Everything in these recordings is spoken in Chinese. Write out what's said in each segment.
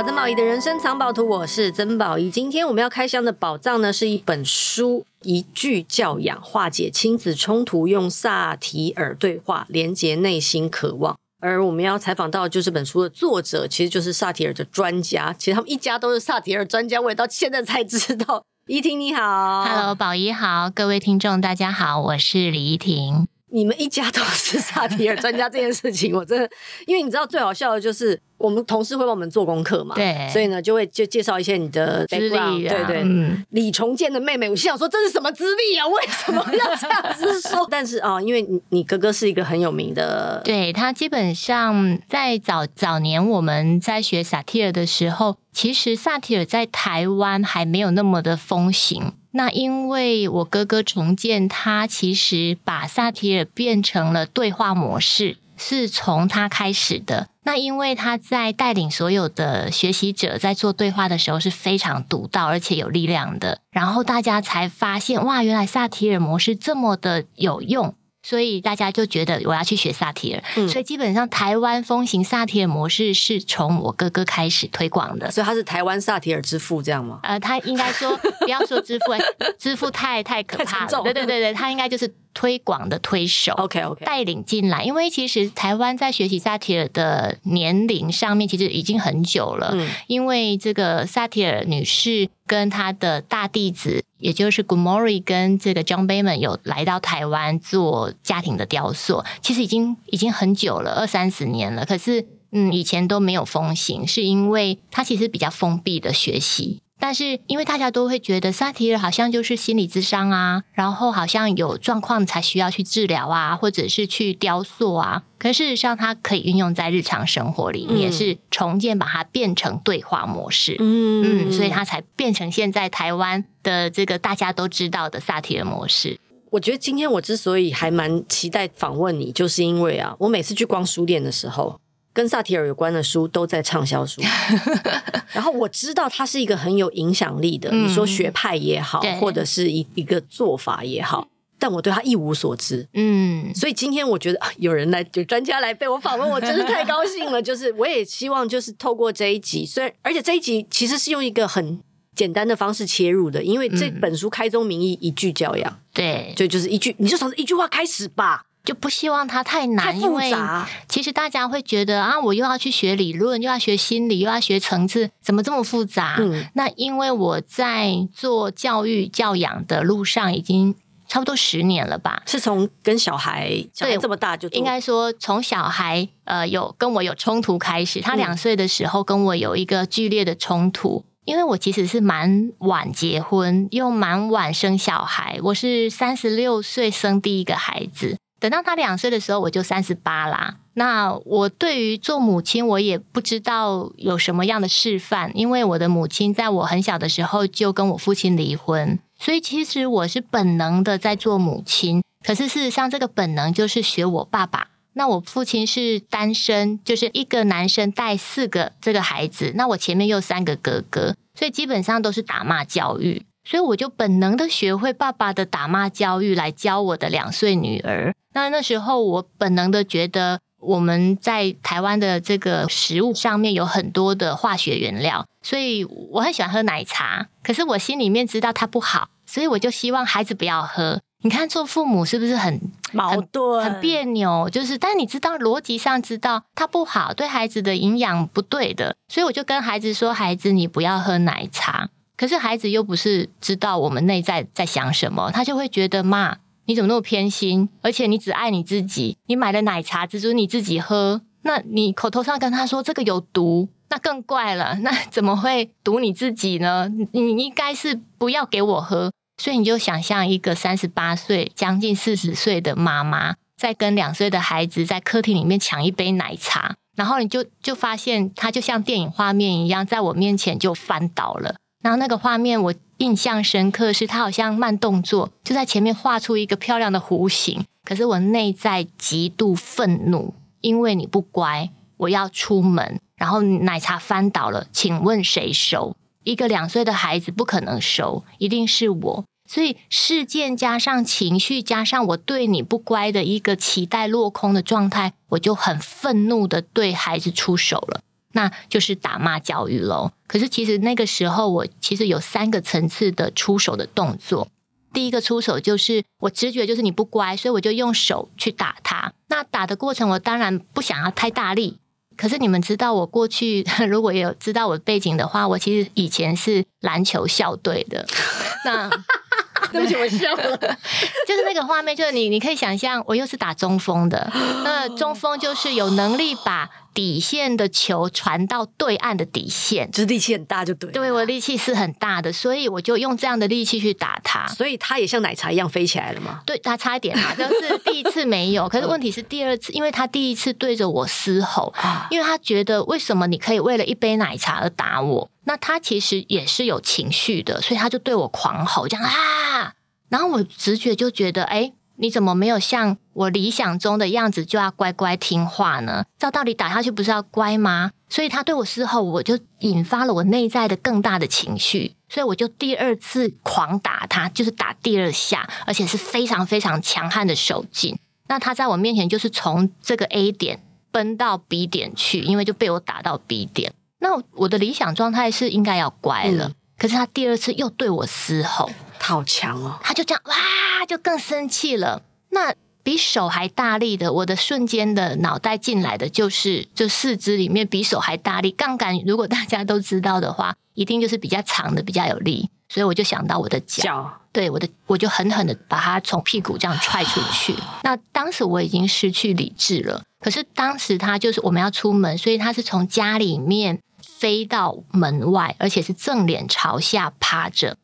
到曾宝仪的人生藏宝图，我是曾宝仪。今天我们要开箱的宝藏呢，是一本书，《一句教养化解亲子冲突，用萨提尔对话连接内心渴望》。而我们要采访到就是这本书的作者，其实就是萨提尔的专家。其实他们一家都是萨提尔专家，我也到现在才知道。依婷你好，Hello，宝仪好，各位听众大家好，我是李依婷。你们一家都是萨提尔专家这件事情，我真的，因为你知道最好笑的就是。我们同事会帮我们做功课嘛？对，所以呢，就会就介绍一些你的资历、啊，对对。嗯，李重建的妹妹，我心想说这是什么资历啊？为什么要这样子说？但是啊、哦，因为你你哥哥是一个很有名的，对，他基本上在早早年我们在学萨提尔的时候，其实萨提尔在台湾还没有那么的风行。那因为我哥哥重建，他其实把萨提尔变成了对话模式。是从他开始的。那因为他在带领所有的学习者在做对话的时候是非常独到而且有力量的，然后大家才发现哇，原来萨提尔模式这么的有用。所以大家就觉得我要去学萨提尔，嗯、所以基本上台湾风行萨提尔模式是从我哥哥开始推广的，所以他是台湾萨提尔之父这样吗？呃，他应该说不要说之父，之父太太可怕了，对对对对，他应该就是推广的推手，OK OK，带领进来，因为其实台湾在学习萨提尔的年龄上面其实已经很久了，嗯、因为这个萨提尔女士跟她的大弟子。也就是 Gumori 跟这个 John Bayman 有来到台湾做家庭的雕塑，其实已经已经很久了，二三十年了。可是，嗯，以前都没有风行，是因为它其实比较封闭的学习。但是，因为大家都会觉得萨提尔好像就是心理咨商啊，然后好像有状况才需要去治疗啊，或者是去雕塑啊。可事实上，它可以运用在日常生活里面，嗯、是重建把它变成对话模式。嗯嗯，所以它才变成现在台湾的这个大家都知道的萨提尔模式。我觉得今天我之所以还蛮期待访问你，就是因为啊，我每次去逛书店的时候。跟萨提尔有关的书都在畅销书，然后我知道他是一个很有影响力的，嗯、你说学派也好，或者是一一个做法也好，但我对他一无所知。嗯，所以今天我觉得有人来，有专家来被我访问，我真是太高兴了。就是我也希望，就是透过这一集，虽然而且这一集其实是用一个很简单的方式切入的，因为这本书开宗明义一句教养，对，就就是一句，你就从一句话开始吧。就不希望它太难，太。因为其实大家会觉得啊，我又要去学理论，又要学心理，又要学层次，怎么这么复杂？嗯，那因为我在做教育教养的路上已经差不多十年了吧？是从跟小孩对这么大就应该说从小孩呃有跟我有冲突开始，他两岁的时候跟我有一个剧烈的冲突，嗯、因为我其实是蛮晚结婚，又蛮晚生小孩，我是三十六岁生第一个孩子。等到他两岁的时候，我就三十八啦。那我对于做母亲，我也不知道有什么样的示范，因为我的母亲在我很小的时候就跟我父亲离婚，所以其实我是本能的在做母亲。可是事实上，这个本能就是学我爸爸。那我父亲是单身，就是一个男生带四个这个孩子，那我前面又三个哥哥，所以基本上都是打骂教育。所以我就本能的学会爸爸的打骂教育来教我的两岁女儿。那那时候我本能的觉得我们在台湾的这个食物上面有很多的化学原料，所以我很喜欢喝奶茶。可是我心里面知道它不好，所以我就希望孩子不要喝。你看做父母是不是很矛盾、很别扭？就是，但你知道逻辑上知道它不好，对孩子的营养不对的，所以我就跟孩子说：“孩子，你不要喝奶茶。”可是孩子又不是知道我们内在在想什么，他就会觉得妈，你怎么那么偏心？而且你只爱你自己，你买的奶茶只准你自己喝，那你口头上跟他说这个有毒，那更怪了。那怎么会毒你自己呢？你你应该是不要给我喝。所以你就想象一个三十八岁、将近四十岁的妈妈，在跟两岁的孩子在客厅里面抢一杯奶茶，然后你就就发现他就像电影画面一样，在我面前就翻倒了。然后那个画面我印象深刻，是他好像慢动作就在前面画出一个漂亮的弧形，可是我内在极度愤怒，因为你不乖，我要出门，然后奶茶翻倒了，请问谁收？一个两岁的孩子不可能收，一定是我。所以事件加上情绪加上我对你不乖的一个期待落空的状态，我就很愤怒的对孩子出手了。那就是打骂教育喽。可是其实那个时候，我其实有三个层次的出手的动作。第一个出手就是我直觉就是你不乖，所以我就用手去打他。那打的过程，我当然不想要太大力。可是你们知道，我过去 如果有知道我背景的话，我其实以前是篮球校队的。那 对不起，我笑了。就是那个画面，就是你你可以想象，我又是打中锋的。那中锋就是有能力把底线的球传到对岸的底线，就是力气很大，就对。对，我力气是很大的，所以我就用这样的力气去打他。所以他也像奶茶一样飞起来了吗？对，他差一点啊，就是第一次没有。可是问题是第二次，因为他第一次对着我嘶吼，因为他觉得为什么你可以为了一杯奶茶而打我？那他其实也是有情绪的，所以他就对我狂吼，这样啊。然后我直觉就觉得，哎。你怎么没有像我理想中的样子就要乖乖听话呢？照道理打下去不是要乖吗？所以他对我嘶吼，我就引发了我内在的更大的情绪，所以我就第二次狂打他，就是打第二下，而且是非常非常强悍的手劲。那他在我面前就是从这个 A 点奔到 B 点去，因为就被我打到 B 点。那我的理想状态是应该要乖了，嗯、可是他第二次又对我嘶吼。他好强哦！他就这样哇，就更生气了。那比手还大力的，我的瞬间的脑袋进来的就是，这四肢里面比手还大力。杠杆如果大家都知道的话，一定就是比较长的，比较有力。所以我就想到我的脚，脚对我的，我就狠狠的把他从屁股这样踹出去。那当时我已经失去理智了，可是当时他就是我们要出门，所以他是从家里面飞到门外，而且是正脸朝下趴着。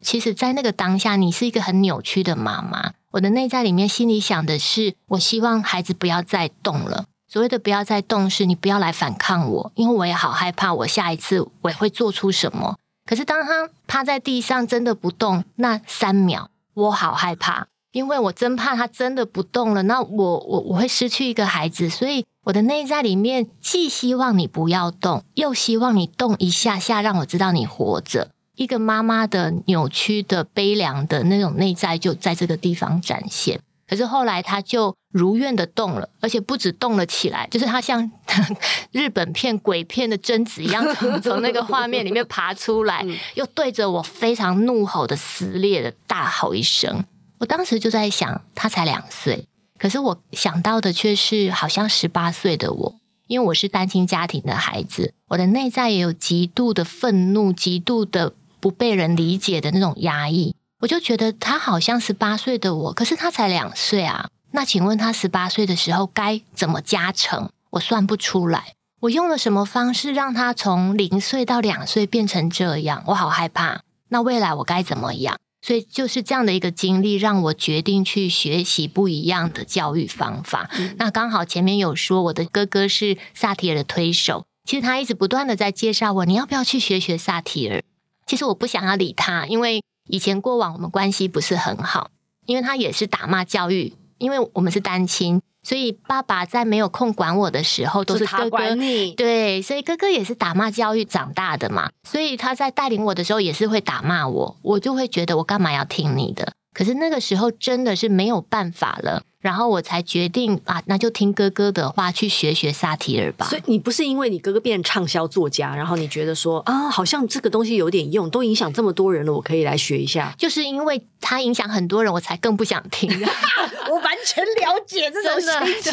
其实，在那个当下，你是一个很扭曲的妈妈。我的内在里面心里想的是，我希望孩子不要再动了。所谓的不要再动，是你不要来反抗我，因为我也好害怕，我下一次我会做出什么。可是当他趴在地上真的不动，那三秒，我好害怕，因为我真怕他真的不动了，那我我我会失去一个孩子。所以我的内在里面既希望你不要动，又希望你动一下下，让我知道你活着。一个妈妈的扭曲的悲凉的那种内在就在这个地方展现。可是后来他就如愿的动了，而且不止动了起来，就是他像日本片鬼片的贞子一样，从从那个画面里面爬出来，又对着我非常怒吼的撕裂的大吼一声。我当时就在想，他才两岁，可是我想到的却是好像十八岁的我。因为我是单亲家庭的孩子，我的内在也有极度的愤怒，极度的。不被人理解的那种压抑，我就觉得他好像十八岁的我，可是他才两岁啊。那请问他十八岁的时候该怎么加成？我算不出来。我用了什么方式让他从零岁到两岁变成这样？我好害怕。那未来我该怎么样？所以就是这样的一个经历，让我决定去学习不一样的教育方法。嗯、那刚好前面有说，我的哥哥是萨提尔的推手，其实他一直不断的在介绍我，你要不要去学学萨提尔？其实我不想要理他，因为以前过往我们关系不是很好，因为他也是打骂教育，因为我们是单亲，所以爸爸在没有空管我的时候都是哥哥，管你。对，所以哥哥也是打骂教育长大的嘛，所以他在带领我的时候也是会打骂我，我就会觉得我干嘛要听你的？可是那个时候真的是没有办法了。然后我才决定啊，那就听哥哥的话，去学学萨提尔吧。所以你不是因为你哥哥变成畅销作家，然后你觉得说啊，好像这个东西有点用，都影响这么多人了，我可以来学一下。就是因为他影响很多人，我才更不想听。我完全了解这种心情，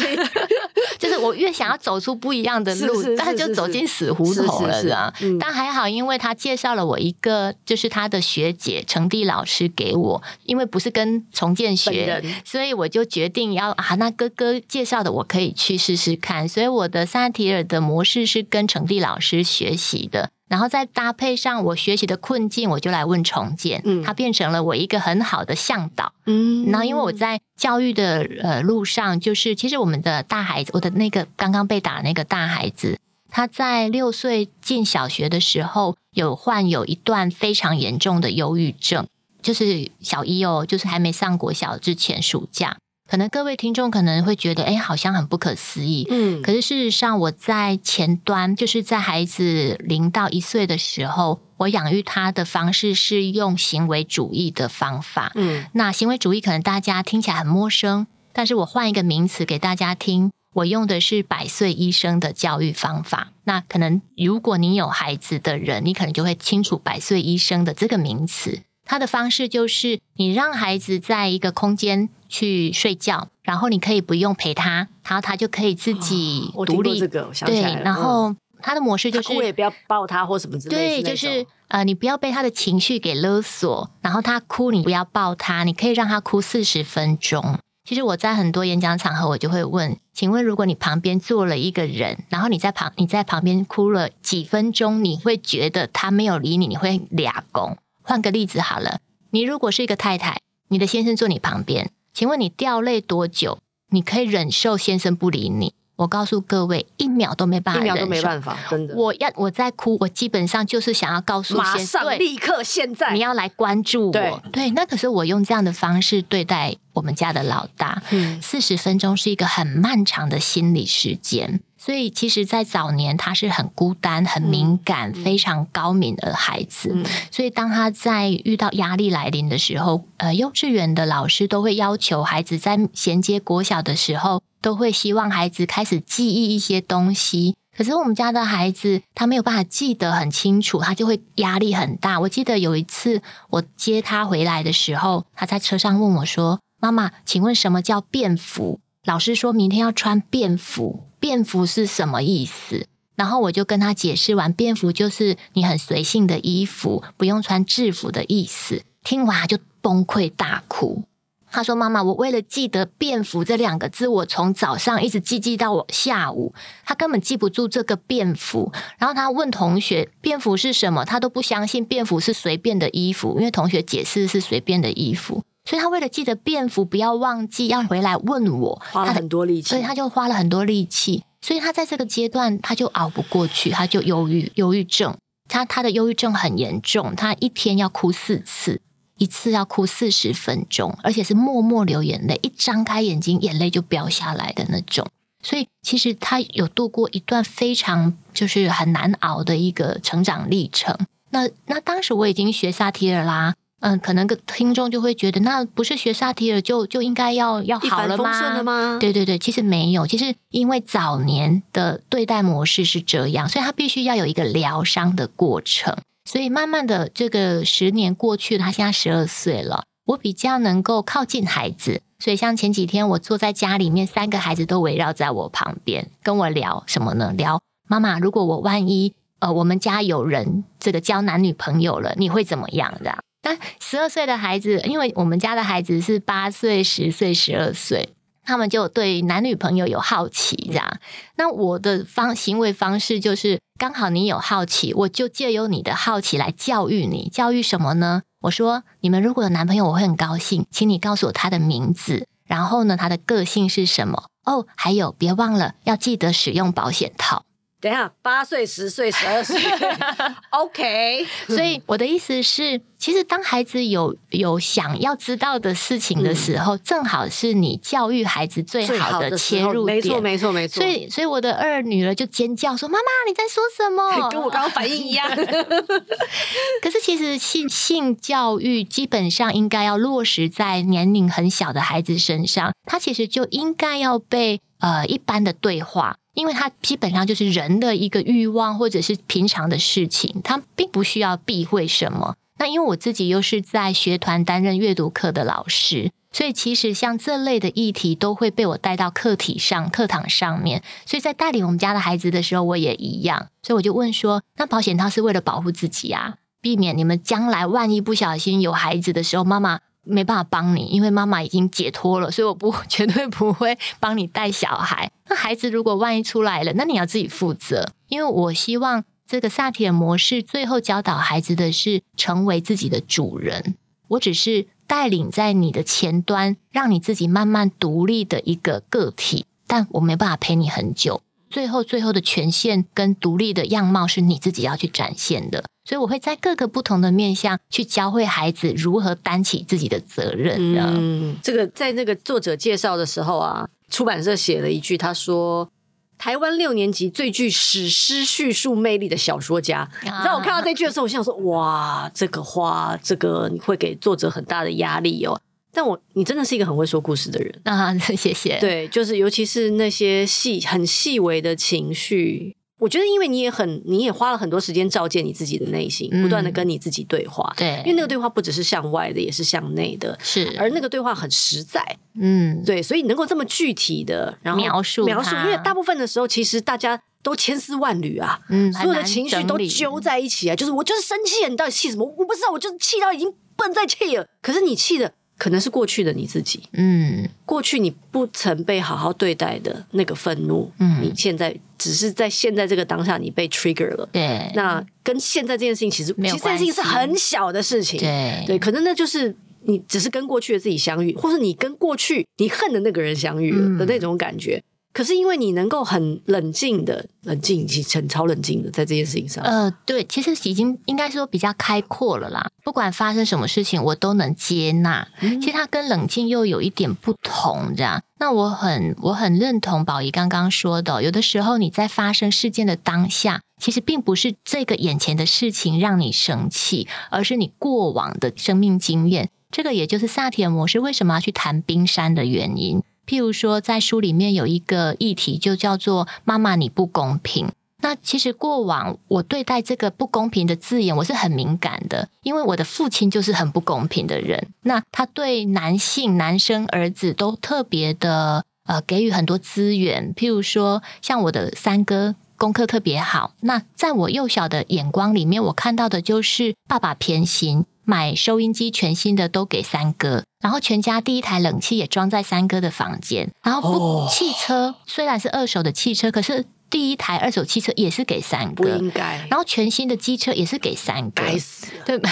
就是我越想要走出不一样的路，但是就走进死胡同了，是啊。但还好，因为他介绍了我一个，就是他的学姐程蒂老师给我，因为不是跟重建学，所以我就决定。要啊，那哥哥介绍的我可以去试试看，所以我的萨提尔的模式是跟程蒂老师学习的，然后再搭配上我学习的困境，我就来问重建，嗯，他变成了我一个很好的向导，嗯，然后因为我在教育的呃路上，就是其实我们的大孩子，我的那个刚刚被打的那个大孩子，他在六岁进小学的时候，有患有一段非常严重的忧郁症，就是小一哦，就是还没上国小之前暑假。可能各位听众可能会觉得，哎，好像很不可思议。嗯，可是事实上，我在前端，就是在孩子零到一岁的时候，我养育他的方式是用行为主义的方法。嗯，那行为主义可能大家听起来很陌生，但是我换一个名词给大家听，我用的是百岁医生的教育方法。那可能如果你有孩子的人，你可能就会清楚百岁医生的这个名词。他的方式就是，你让孩子在一个空间去睡觉，然后你可以不用陪他，然后他就可以自己独立。哦、这个我想起来了，对，然后他的模式就是，哭也不要抱他或什么之类的。对，就是呃，你不要被他的情绪给勒索，然后他哭你不要抱他，你可以让他哭四十分钟。其实我在很多演讲场合，我就会问，请问如果你旁边坐了一个人，然后你在旁你在旁边哭了几分钟，你会觉得他没有理你，你会俩拱？换个例子好了，你如果是一个太太，你的先生坐你旁边，请问你掉泪多久？你可以忍受先生不理你？我告诉各位，一秒都没办法，一秒都没办法，真的。我要我在哭，我基本上就是想要告诉先生，马上立刻现在，你要来关注我。对，对，那可是我用这样的方式对待我们家的老大。嗯，四十分钟是一个很漫长的心理时间。所以，其实，在早年，他是很孤单、很敏感、嗯、非常高敏的孩子。嗯、所以，当他在遇到压力来临的时候，呃，幼稚园的老师都会要求孩子在衔接国小的时候，都会希望孩子开始记忆一些东西。可是，我们家的孩子他没有办法记得很清楚，他就会压力很大。我记得有一次我接他回来的时候，他在车上问我说：“妈妈，请问什么叫便服？”老师说明天要穿便服。便服是什么意思？然后我就跟他解释完，便服就是你很随性的衣服，不用穿制服的意思。听完他就崩溃大哭。他说：“妈妈，我为了记得便服这两个字，我从早上一直记记到我下午，他根本记不住这个便服。然后他问同学便服是什么，他都不相信便服是随便的衣服，因为同学解释是随便的衣服。”所以他为了记得便服，不要忘记要回来问我，花了很多力气，所以他就花了很多力气。所以他在这个阶段，他就熬不过去，他就忧郁，忧郁症。他他的忧郁症很严重，他一天要哭四次，一次要哭四十分钟，而且是默默流眼泪，一张开眼睛，眼泪就飙下来的那种。所以其实他有度过一段非常就是很难熬的一个成长历程。那那当时我已经学萨提尔啦。嗯，可能个听众就会觉得，那不是学萨提尔就就应该要要好了吗？对对对，其实没有，其实因为早年的对待模式是这样，所以他必须要有一个疗伤的过程。所以慢慢的，这个十年过去了，他现在十二岁了，我比较能够靠近孩子。所以像前几天我坐在家里面，三个孩子都围绕在我旁边，跟我聊什么呢？聊妈妈，如果我万一呃我们家有人这个交男女朋友了，你会怎么样的？那十二岁的孩子，因为我们家的孩子是八岁、十岁、十二岁，他们就对男女朋友有好奇，这样。那我的方行为方式就是，刚好你有好奇，我就借由你的好奇来教育你。教育什么呢？我说，你们如果有男朋友，我会很高兴，请你告诉我他的名字，然后呢，他的个性是什么？哦，还有，别忘了要记得使用保险套。等一下，八岁、十岁、十二岁，OK。所以我的意思是，其实当孩子有有想要知道的事情的时候，嗯、正好是你教育孩子最好的切入点。没错，没错，没错。所以，所以我的二女儿就尖叫说：“妈妈，你在说什么？”跟我刚刚反应一样。可是，其实性性教育基本上应该要落实在年龄很小的孩子身上，他其实就应该要被呃一般的对话。因为它基本上就是人的一个欲望，或者是平常的事情，它并不需要避讳什么。那因为我自己又是在学团担任阅读课的老师，所以其实像这类的议题都会被我带到课题上、课堂上面。所以在带领我们家的孩子的时候，我也一样。所以我就问说：“那保险套是为了保护自己啊，避免你们将来万一不小心有孩子的时候，妈妈。”没办法帮你，因为妈妈已经解脱了，所以我不绝对不会帮你带小孩。那孩子如果万一出来了，那你要自己负责。因为我希望这个萨提尔模式最后教导孩子的是成为自己的主人。我只是带领在你的前端，让你自己慢慢独立的一个个体，但我没办法陪你很久。最后，最后的权限跟独立的样貌是你自己要去展现的。所以我会在各个不同的面向去教会孩子如何担起自己的责任。嗯，这个在那个作者介绍的时候啊，出版社写了一句，他说：“台湾六年级最具史诗叙述魅力的小说家。啊”你知道我看到这句的时候，我想说：“哇，这个话，这个你会给作者很大的压力哦。”但我你真的是一个很会说故事的人啊，谢谢。对，就是尤其是那些细很细微的情绪，我觉得因为你也很你也花了很多时间照见你自己的内心，嗯、不断的跟你自己对话。对，因为那个对话不只是向外的，也是向内的。是，而那个对话很实在。嗯，对，所以能够这么具体的然后描述描述，因为大部分的时候其实大家都千丝万缕啊，嗯，所有的情绪都揪在一起啊，就是我就是生气了，你到底气什么？我不知道，我就是气到已经不能再气了。可是你气的。可能是过去的你自己，嗯，过去你不曾被好好对待的那个愤怒，嗯，你现在只是在现在这个当下你被 trigger 了，对，那跟现在这件事情其实其实这件事情是很小的事情，对，对，可能那就是你只是跟过去的自己相遇，或是你跟过去你恨的那个人相遇了的那种感觉。嗯可是因为你能够很冷静的冷静，很超冷静的在这件事情上。呃，对，其实已经应该说比较开阔了啦。不管发生什么事情，我都能接纳。嗯、其实它跟冷静又有一点不同，这样。那我很我很认同宝仪刚刚说的，有的时候你在发生事件的当下，其实并不是这个眼前的事情让你生气，而是你过往的生命经验。这个也就是萨提尔模式为什么要去谈冰山的原因。譬如说，在书里面有一个议题，就叫做“妈妈，你不公平”。那其实过往我对待这个不公平的字眼，我是很敏感的，因为我的父亲就是很不公平的人。那他对男性、男生儿子都特别的呃给予很多资源，譬如说，像我的三哥功课特别好。那在我幼小的眼光里面，我看到的就是爸爸偏心。买收音机全新的都给三哥，然后全家第一台冷气也装在三哥的房间，然后不汽车虽然是二手的汽车，可是第一台二手汽车也是给三个，不应该。然后全新的机车也是给三个，该死，对吧？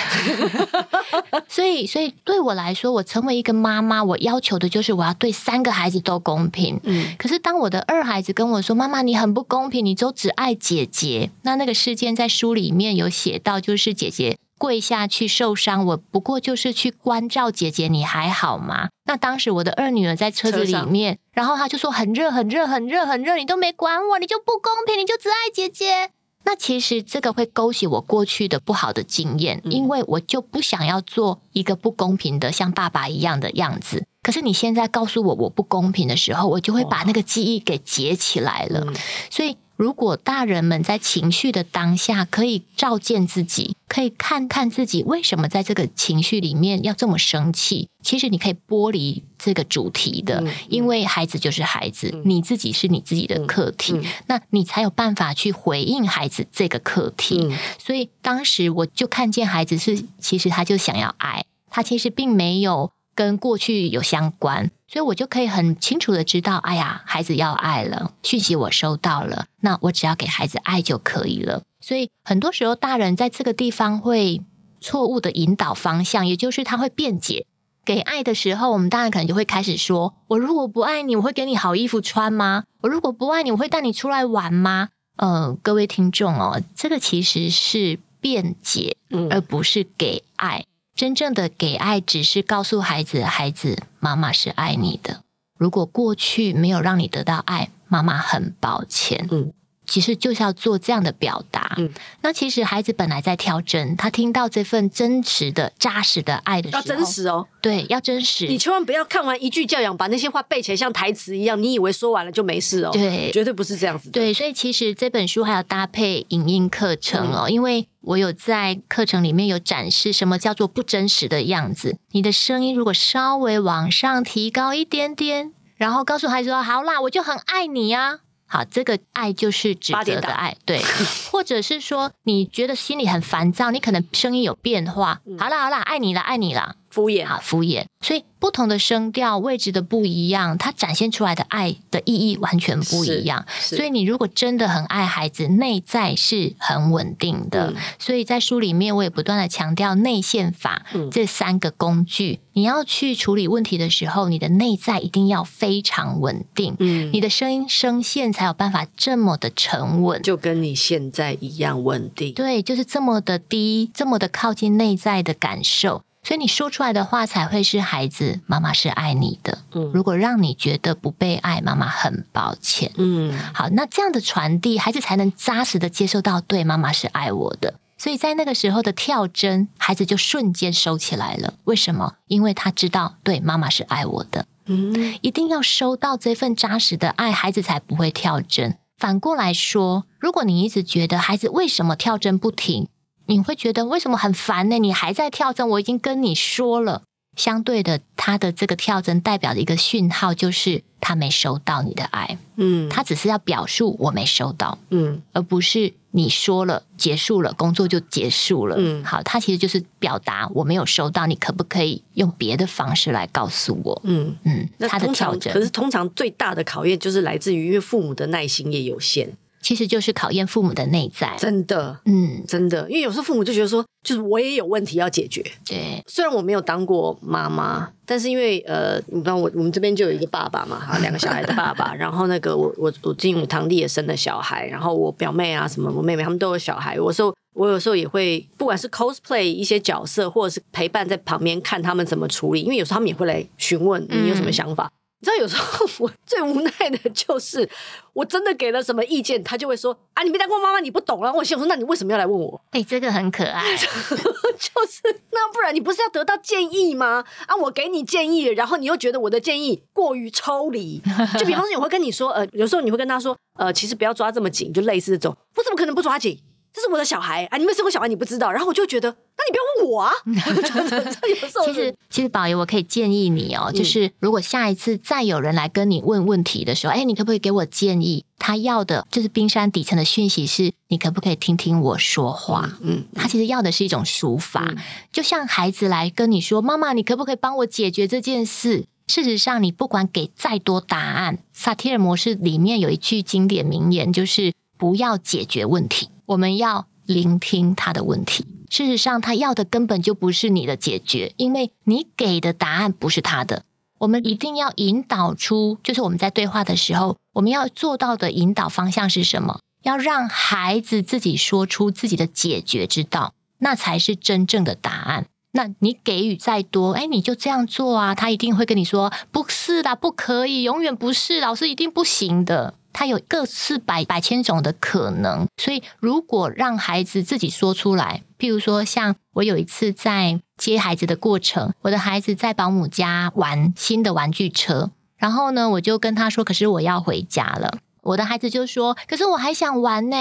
所以，所以对我来说，我成为一个妈妈，我要求的就是我要对三个孩子都公平。嗯，可是当我的二孩子跟我说：“妈妈，你很不公平，你都只爱姐姐。”那那个事件在书里面有写到，就是姐姐。跪下去受伤，我不过就是去关照姐姐，你还好吗？那当时我的二女儿在车子里面，然后她就说很热，很热，很热，很热，你都没管我，你就不公平，你就只爱姐姐。那其实这个会勾起我过去的不好的经验，因为我就不想要做一个不公平的像爸爸一样的样子。可是你现在告诉我我不公平的时候，我就会把那个记忆给结起来了，所以。如果大人们在情绪的当下可以照见自己，可以看看自己为什么在这个情绪里面要这么生气，其实你可以剥离这个主题的，因为孩子就是孩子，你自己是你自己的课题，那你才有办法去回应孩子这个课题。所以当时我就看见孩子是，其实他就想要爱，他其实并没有。跟过去有相关，所以我就可以很清楚的知道，哎呀，孩子要爱了，讯息我收到了，那我只要给孩子爱就可以了。所以很多时候，大人在这个地方会错误的引导方向，也就是他会辩解。给爱的时候，我们大人可能就会开始说：“我如果不爱你，我会给你好衣服穿吗？我如果不爱你，我会带你出来玩吗？”呃，各位听众哦，这个其实是辩解，而不是给爱。真正的给爱，只是告诉孩子：孩子，妈妈是爱你的。如果过去没有让你得到爱，妈妈很抱歉。嗯。其实就是要做这样的表达。嗯，那其实孩子本来在挑针，他听到这份真实的、扎实的爱的时候，要真实哦。对，要真实。你千万不要看完一句教养，把那些话背起来像台词一样，你以为说完了就没事哦。对，绝对不是这样子的。对，所以其实这本书还要搭配影音课程哦，嗯，因为我有在课程里面有展示什么叫做不真实的样子。你的声音如果稍微往上提高一点点，然后告诉孩子说：“好啦，我就很爱你啊。”好，这个爱就是指责的爱，对，或者是说你觉得心里很烦躁，你可能声音有变化。好啦好啦，爱你啦，爱你啦，敷衍啊，敷衍，所以。不同的声调位置的不一样，它展现出来的爱的意义完全不一样。所以你如果真的很爱孩子，内在是很稳定的。嗯、所以在书里面，我也不断的强调内线法、嗯、这三个工具。你要去处理问题的时候，你的内在一定要非常稳定，嗯，你的声音声线才有办法这么的沉稳，就跟你现在一样稳定。对，就是这么的低，这么的靠近内在的感受。所以你说出来的话才会是孩子，妈妈是爱你的。嗯，如果让你觉得不被爱，妈妈很抱歉。嗯，好，那这样的传递，孩子才能扎实的接受到，对，妈妈是爱我的。所以在那个时候的跳针，孩子就瞬间收起来了。为什么？因为他知道，对，妈妈是爱我的。嗯，一定要收到这份扎实的爱，孩子才不会跳针。反过来说，如果你一直觉得孩子为什么跳针不停，你会觉得为什么很烦呢？你还在跳针，我已经跟你说了。相对的，他的这个跳针代表的一个讯号就是他没收到你的爱，嗯，他只是要表述我没收到，嗯，而不是你说了结束了，工作就结束了，嗯，好，他其实就是表达我没有收到，你可不可以用别的方式来告诉我？嗯嗯，那他的跳针，可是通常最大的考验就是来自于，因为父母的耐心也有限。其实就是考验父母的内在，真的，嗯，真的，因为有时候父母就觉得说，就是我也有问题要解决。对，虽然我没有当过妈妈，但是因为呃，你知道我我们这边就有一个爸爸嘛，哈，两个小孩的爸爸，然后那个我我我继母堂弟也生了小孩，然后我表妹啊什么我妹妹他们都有小孩，我说我有时候也会，不管是 cosplay 一些角色，或者是陪伴在旁边看他们怎么处理，因为有时候他们也会来询问你有什么想法。嗯你知道有时候我最无奈的就是，我真的给了什么意见，他就会说啊，你没当过妈妈，你不懂。啊我心想说，那你为什么要来问我？哎、欸，这个很可爱，就是那不然你不是要得到建议吗？啊，我给你建议，然后你又觉得我的建议过于抽离。就比方说，我会跟你说，呃，有时候你会跟他说，呃，其实不要抓这么紧，就类似这种，我怎么可能不抓紧？这是我的小孩啊！你没生过小孩，你不知道。然后我就觉得，那你不要问我啊。其实，其实宝爷，我可以建议你哦，就是如果下一次再有人来跟你问问题的时候，哎，你可不可以给我建议？他要的就是冰山底层的讯息是，你可不可以听听我说话？嗯，他其实要的是一种抒发，就像孩子来跟你说：“妈妈，你可不可以帮我解决这件事？”事实上，你不管给再多答案，萨提尔模式里面有一句经典名言，就是不要解决问题。我们要聆听他的问题。事实上，他要的根本就不是你的解决，因为你给的答案不是他的。我们一定要引导出，就是我们在对话的时候，我们要做到的引导方向是什么？要让孩子自己说出自己的解决之道，那才是真正的答案。那你给予再多，哎，你就这样做啊，他一定会跟你说，不是啦，不可以，永远不是，老师一定不行的。他有各式百百千种的可能，所以如果让孩子自己说出来，譬如说，像我有一次在接孩子的过程，我的孩子在保姆家玩新的玩具车，然后呢，我就跟他说：“可是我要回家了。”我的孩子就说：“可是我还想玩呢。”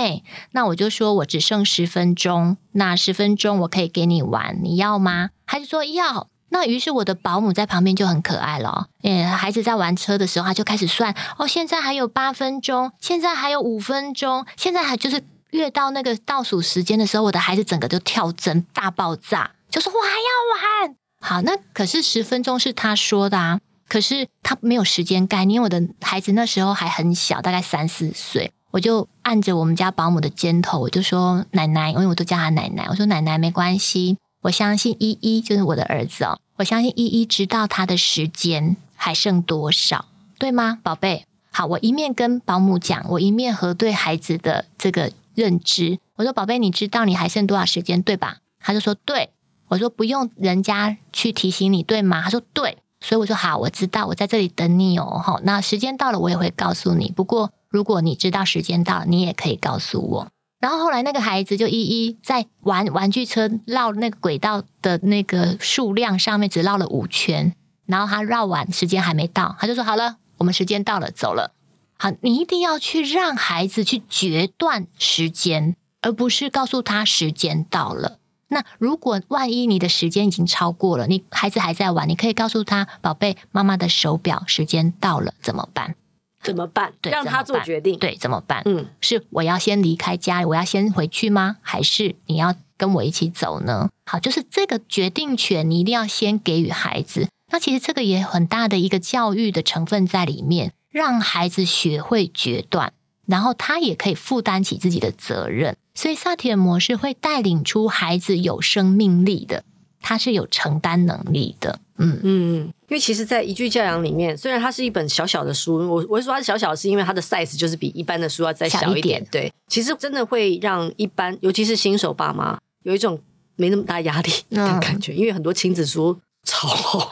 那我就说：“我只剩十分钟，那十分钟我可以给你玩，你要吗？”孩子说：“要。”那于是我的保姆在旁边就很可爱了，诶，孩子在玩车的时候，他就开始算，哦，现在还有八分钟，现在还有五分钟，现在还就是越到那个倒数时间的时候，我的孩子整个就跳针大爆炸，就说我还要玩。好，那可是十分钟是他说的啊，可是他没有时间概念，因为我的孩子那时候还很小，大概三四岁，我就按着我们家保姆的肩头，我就说奶奶，因为我都叫他奶奶，我说奶奶没关系。我相信依依就是我的儿子哦。我相信依依知道他的时间还剩多少，对吗，宝贝？好，我一面跟保姆讲，我一面核对孩子的这个认知。我说：“宝贝，你知道你还剩多少时间，对吧？”他就说：“对。”我说：“不用人家去提醒你，对吗？”他说：“对。”所以我说：“好，我知道，我在这里等你哦。吼，那时间到了，我也会告诉你。不过，如果你知道时间到了，你也可以告诉我。”然后后来那个孩子就一一在玩玩具车绕那个轨道的那个数量上面只绕了五圈，然后他绕完时间还没到，他就说：“好了，我们时间到了，走了。”好，你一定要去让孩子去决断时间，而不是告诉他时间到了。那如果万一你的时间已经超过了，你孩子还在玩，你可以告诉他：“宝贝，妈妈的手表时间到了，怎么办？”怎么办？对，让他做决定。对，怎么办？嗯，是我要先离开家里，我要先回去吗？还是你要跟我一起走呢？好，就是这个决定权，你一定要先给予孩子。那其实这个也很大的一个教育的成分在里面，让孩子学会决断，然后他也可以负担起自己的责任。所以萨提尔模式会带领出孩子有生命力的。他是有承担能力的，嗯。嗯，因为其实，在《一句教养》里面，虽然它是一本小小的书，我我会说它小小，是因为它的 size 就是比一般的书要再小一点，对，其实真的会让一般，尤其是新手爸妈，有一种没那么大压力的感觉，嗯、因为很多亲子书超厚，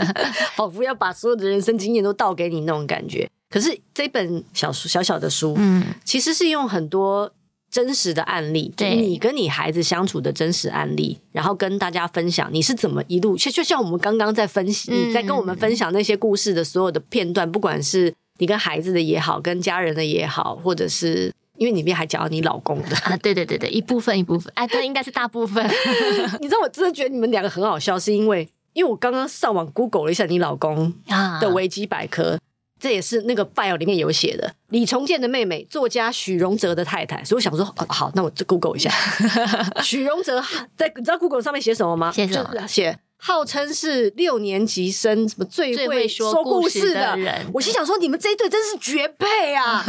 仿佛要把所有的人生经验都倒给你那种感觉。可是这本小书小小的书，嗯，其实是用很多真实的案例，对你跟你孩子相处的真实案例，然后跟大家分享你是怎么一路，就就像我们刚刚在分析，嗯、你在跟我们分享那些故事的所有的片段，不管是你跟孩子的也好，跟家人的也好，或者是因为里面还讲到你老公的啊，对对对对，一部分一部分，哎，这应该是大部分。你知道我真的觉得你们两个很好笑，是因为因为我刚刚上网 Google 了一下你老公的维基百科。啊这也是那个 file 里面有写的，李崇建的妹妹，作家许荣哲的太太。所以我想说，哦、好，那我就 Google 一下，许荣哲在你知道 Google 上面写什么吗？写什么？写。号称是六年级生，什么最会说故事的人？我心想说，你们这一对真是绝配啊！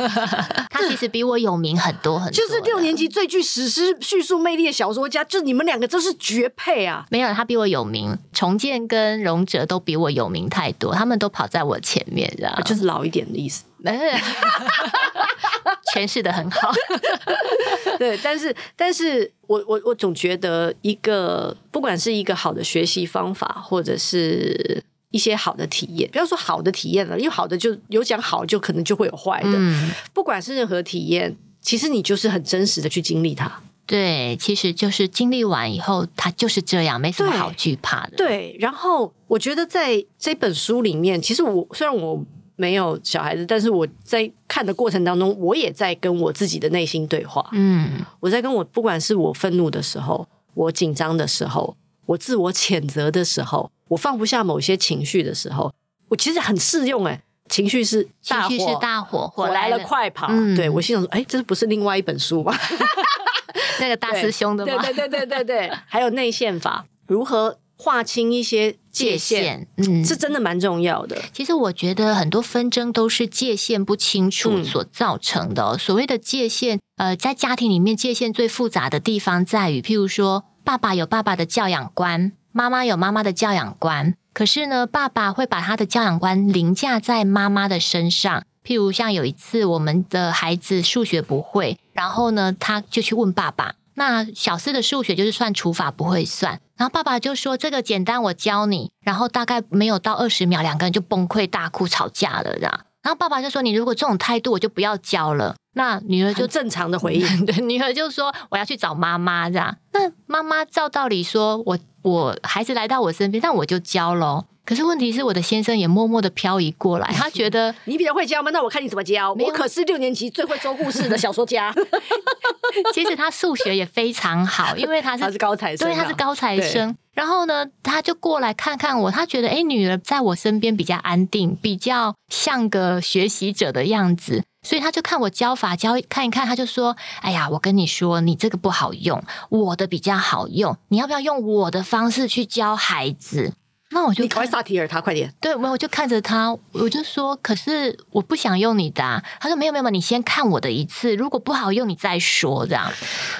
他其实比我有名很多很多，就是六年级最具史诗叙述魅力的小说家，就你们两个真是绝配啊！没有，他比我有名，重建跟荣哲都比我有名太多，他们都跑在我前面，这样就是老一点的意思。诠释的很好，对，但是，但是我我我总觉得一个不管是一个好的学习方法，或者是一些好的体验，不要说好的体验了，因为好的就有讲好，就可能就会有坏的。嗯，不管是任何体验，其实你就是很真实的去经历它。对，其实就是经历完以后，它就是这样，没什么好惧怕的。对，对，然后我觉得在这本书里面，其实我虽然我。没有小孩子，但是我在看的过程当中，我也在跟我自己的内心对话。嗯，我在跟我，不管是我愤怒的时候，我紧张的时候，我自我谴责的时候，我放不下某些情绪的时候，我其实很适用。哎，情绪是大火，情绪是大火，火来了快跑。嗯、对，我心想说，哎，这不是另外一本书吗？那个大师兄的吗？对对对对对对，还有内线法，如何划清一些界限，嗯，是真的蛮重要的。其实我觉得很多纷争都是界限不清楚所造成的。嗯、所谓的界限，呃，在家庭里面界限最复杂的地方在于，譬如说，爸爸有爸爸的教养观，妈妈有妈妈的教养观。可是呢，爸爸会把他的教养观凌驾在妈妈的身上。譬如像有一次，我们的孩子数学不会，然后呢，他就去问爸爸。那小四的数学就是算除法不会算，然后爸爸就说这个简单，我教你。然后大概没有到二十秒，两个人就崩溃大哭吵架了，这样。然后爸爸就说：“你如果这种态度，我就不要教了。”那女儿就正常的回应，对，女儿就说：“我要去找妈妈。”这样。那妈妈照道理说：“我我孩子来到我身边，那我就教喽。”可是问题是，我的先生也默默的漂移过来，他觉得你比较会教吗？那我看你怎么教。我可是六年级最会说故事的小说家。其实他数学也非常好，因为他是他是高材生，对，他是高材生。然后呢，他就过来看看我，他觉得哎，女儿在我身边比较安定，比较像个学习者的样子，所以他就看我教法教看一看，他就说：“哎呀，我跟你说，你这个不好用，我的比较好用，你要不要用我的方式去教孩子？”那我就你快萨提尔他快点，对，我我就看着他，我就说，可是我不想用你的啊。他说没有没有，你先看我的一次，如果不好用，你再说这样。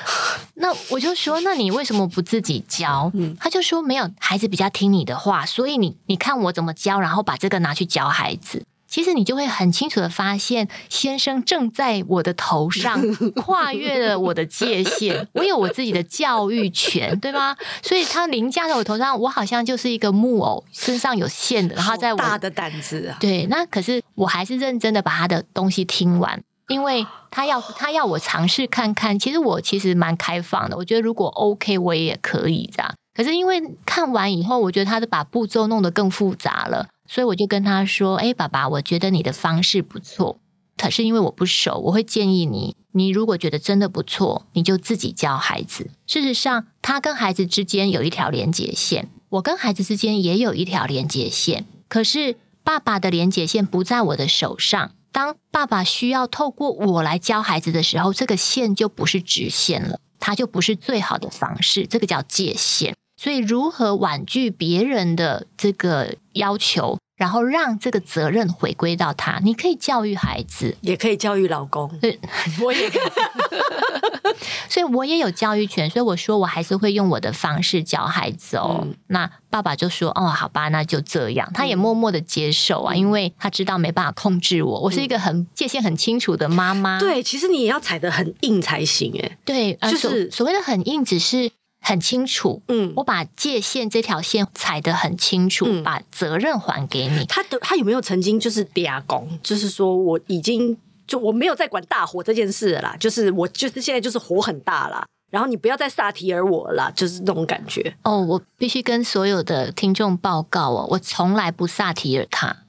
那我就说，那你为什么不自己教？嗯，他就说没有，孩子比较听你的话，所以你你看我怎么教，然后把这个拿去教孩子。其实你就会很清楚的发现，先生正在我的头上 跨越了我的界限。我有我自己的教育权，对吗？所以他凌驾在我头上，我好像就是一个木偶，身上有线的，然后在我大的胆子啊。对，那可是我还是认真的把他的东西听完，因为他要他要我尝试看看。其实我其实蛮开放的，我觉得如果 OK，我也可以这样。可是因为看完以后，我觉得他的把步骤弄得更复杂了。所以我就跟他说：“哎，爸爸，我觉得你的方式不错，可是因为我不熟，我会建议你，你如果觉得真的不错，你就自己教孩子。事实上，他跟孩子之间有一条连接线，我跟孩子之间也有一条连接线。可是爸爸的连接线不在我的手上，当爸爸需要透过我来教孩子的时候，这个线就不是直线了，它就不是最好的方式，这个叫界限。”所以，如何婉拒别人的这个要求，然后让这个责任回归到他？你可以教育孩子，也可以教育老公。对，我也可以。所以，我也有教育权。所以，我说我还是会用我的方式教孩子哦。嗯、那爸爸就说：“哦，好吧，那就这样。”他也默默的接受啊，嗯、因为他知道没办法控制我。我是一个很界限很清楚的妈妈。对，其实你也要踩得很硬才行。哎，对，就是所谓的很硬，只是。很清楚，嗯，我把界限这条线踩得很清楚，嗯、把责任还给你。他的他有没有曾经就是嗲工，就是说我已经就我没有在管大火这件事了啦，就是我就是现在就是火很大啦。然后你不要再萨提尔我了，就是那种感觉。哦，我必须跟所有的听众报告哦，我从来不萨提尔他，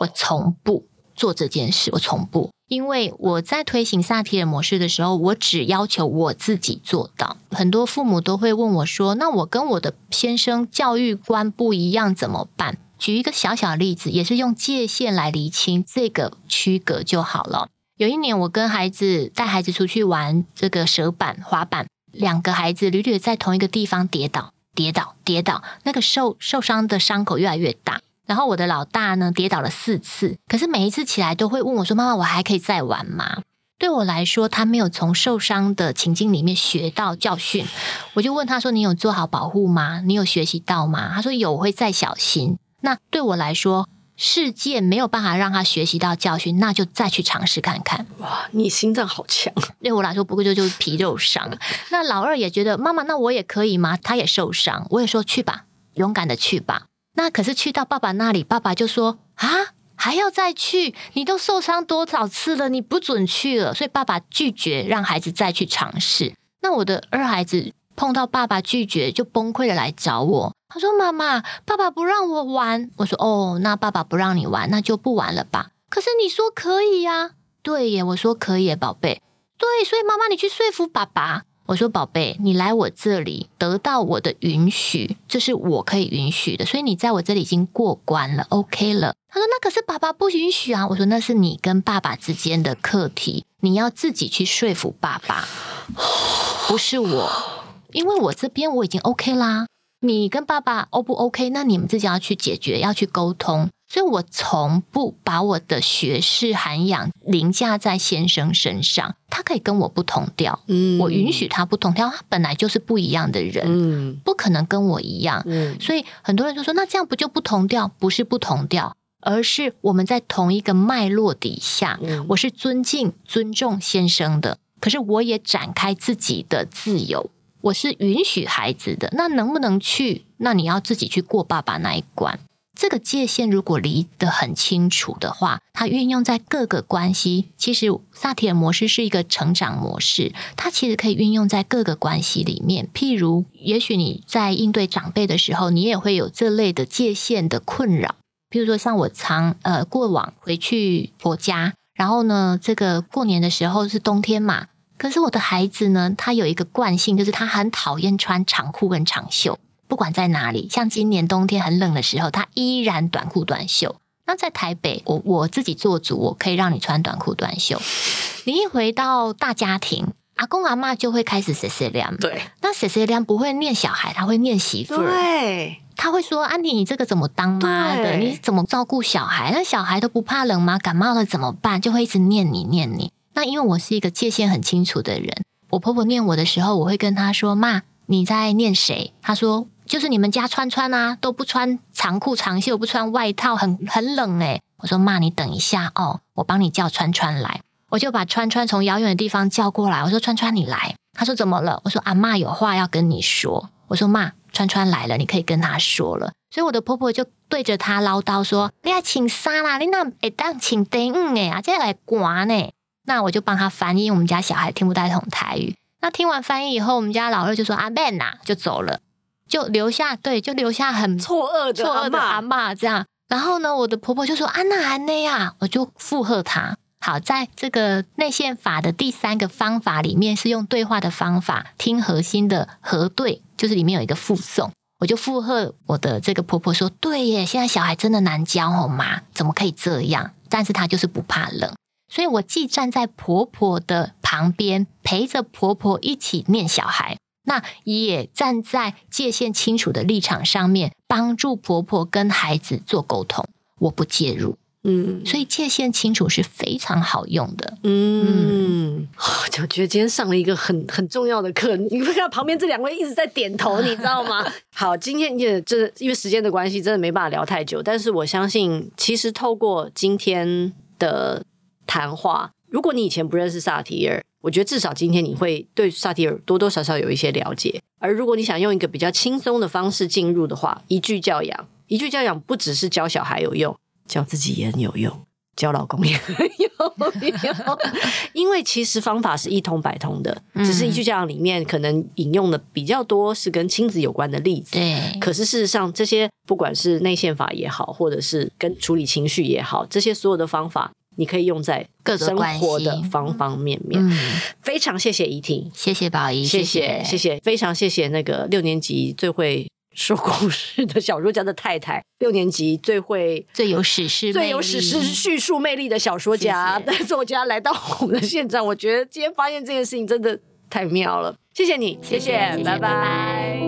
我从不做这件事，我从不。因为我在推行萨提尔模式的时候，我只要求我自己做到。很多父母都会问我说：“那我跟我的先生教育观不一样怎么办？”举一个小小例子，也是用界限来厘清这个区隔就好了。有一年，我跟孩子带孩子出去玩这个蛇板滑板。两个孩子屡屡在同一个地方跌倒，跌倒，跌倒，那个受受伤的伤口越来越大。然后我的老大呢，跌倒了四次，可是每一次起来都会问我说：“妈妈，我还可以再玩吗？”对我来说，他没有从受伤的情境里面学到教训。我就问他说：“你有做好保护吗？你有学习到吗？”他说：“有，我会再小心。”那对我来说，世界没有办法让他学习到教训，那就再去尝试看看。哇，你心脏好强！对我来说，不过就就是皮肉伤。那老二也觉得妈妈，那我也可以吗？他也受伤，我也说去吧，勇敢的去吧。那可是去到爸爸那里，爸爸就说啊，还要再去？你都受伤多少次了？你不准去了。所以爸爸拒绝让孩子再去尝试。那我的二孩子。碰到爸爸拒绝，就崩溃的来找我。他说：“妈妈，爸爸不让我玩。”我说：“哦，那爸爸不让你玩，那就不玩了吧。”可是你说可以呀？对耶，我说可以耶，宝贝。对，所以妈妈你去说服爸爸。我说：“宝贝，你来我这里得到我的允许，这是我可以允许的。所以你在我这里已经过关了，OK 了。”他说：“那可是爸爸不允许啊。”我说：“那是你跟爸爸之间的课题，你要自己去说服爸爸，不是我。”因为我这边我已经 OK 啦，你跟爸爸 O 不 OK？那你们自己要去解决，要去沟通。所以我从不把我的学识涵养凌驾在先生身上，他可以跟我不同调，嗯，我允许他不同调，他本来就是不一样的人，嗯，不可能跟我一样，嗯，所以很多人就说，那这样不就不同调？不是不同调，而是我们在同一个脉络底下，嗯，我是尊敬、尊重先生的，可是我也展开自己的自由。我是允许孩子的，那能不能去？那你要自己去过爸爸那一关。这个界限如果离得很清楚的话，它运用在各个关系。其实萨提尔模式是一个成长模式，它其实可以运用在各个关系里面。譬如，也许你在应对长辈的时候，你也会有这类的界限的困扰。譬如说，像我常呃过往回去婆家，然后呢，这个过年的时候是冬天嘛。可是我的孩子呢，他有一个惯性，就是他很讨厌穿长裤跟长袖，不管在哪里。像今年冬天很冷的时候，他依然短裤短袖。那在台北，我我自己做主，我可以让你穿短裤短袖。你一回到大家庭，阿公阿妈就会开始碎碎念。对，那碎碎念不会念小孩，他会念媳妇儿。对，他会说：“安迪，你这个怎么当妈的？你怎么照顾小孩？那小孩都不怕冷吗？感冒了怎么办？”就会一直念你念你。那因为我是一个界限很清楚的人，我婆婆念我的时候，我会跟她说：“妈，你在念谁？”她说：“就是你们家川川啊，都不穿长裤长袖，不穿外套，很很冷诶。”我说：“妈，你等一下哦，我帮你叫川川来。”我就把川川从遥远的地方叫过来。我说：“川川，你来。”她说：“怎么了？”我说：“阿妈有话要跟你说。”我说：“妈，川川来了，你可以跟他说了。”所以我的婆婆就对着她唠叨说：“你要请啥啦？你那会当请丁诶啊，这来刮呢？”那我就帮他翻译，我们家小孩听不太懂台语。那听完翻译以后，我们家老二就说：“阿妹呐，就走了，就留下对，就留下很错愕的错愕的阿妈这样。然后呢，我的婆婆就说：‘安娜安内呀，我就附和她。好，在这个内线法的第三个方法里面，是用对话的方法听核心的核对，就是里面有一个附送，我就附和我的这个婆婆说：‘对耶，现在小孩真的难教哦，妈，怎么可以这样？但是她就是不怕冷。’所以，我既站在婆婆的旁边，陪着婆婆一起念小孩，那也站在界限清楚的立场上面，帮助婆婆跟孩子做沟通。我不介入，嗯，所以界限清楚是非常好用的，嗯。嗯，我觉得今天上了一个很很重要的课，你会看到旁边这两位一直在点头，你知道吗？好，今天也真的因为时间的关系，真的没办法聊太久。但是我相信，其实透过今天的。谈话，如果你以前不认识萨提尔，我觉得至少今天你会对萨提尔多多少少有一些了解。而如果你想用一个比较轻松的方式进入的话，一句教养，一句教养不只是教小孩有用，教自己也很有用。教老公也很有用，因为其实方法是一通百通的，只是一句教养里面可能引用的比较多是跟亲子有关的例子。对，可是事实上这些不管是内线法也好，或者是跟处理情绪也好，这些所有的方法。你可以用在各生活的方方面面。嗯，非常谢谢怡婷，谢谢宝仪，谢谢谢谢，非常谢谢那个六年级最会说故事的小说家的太太，六年级最会最有史诗最有史诗叙述魅力的小说家的作家来到我们的现场，我觉得今天发现这件事情真的太妙了，谢谢你，谢谢，谢谢拜拜。拜拜。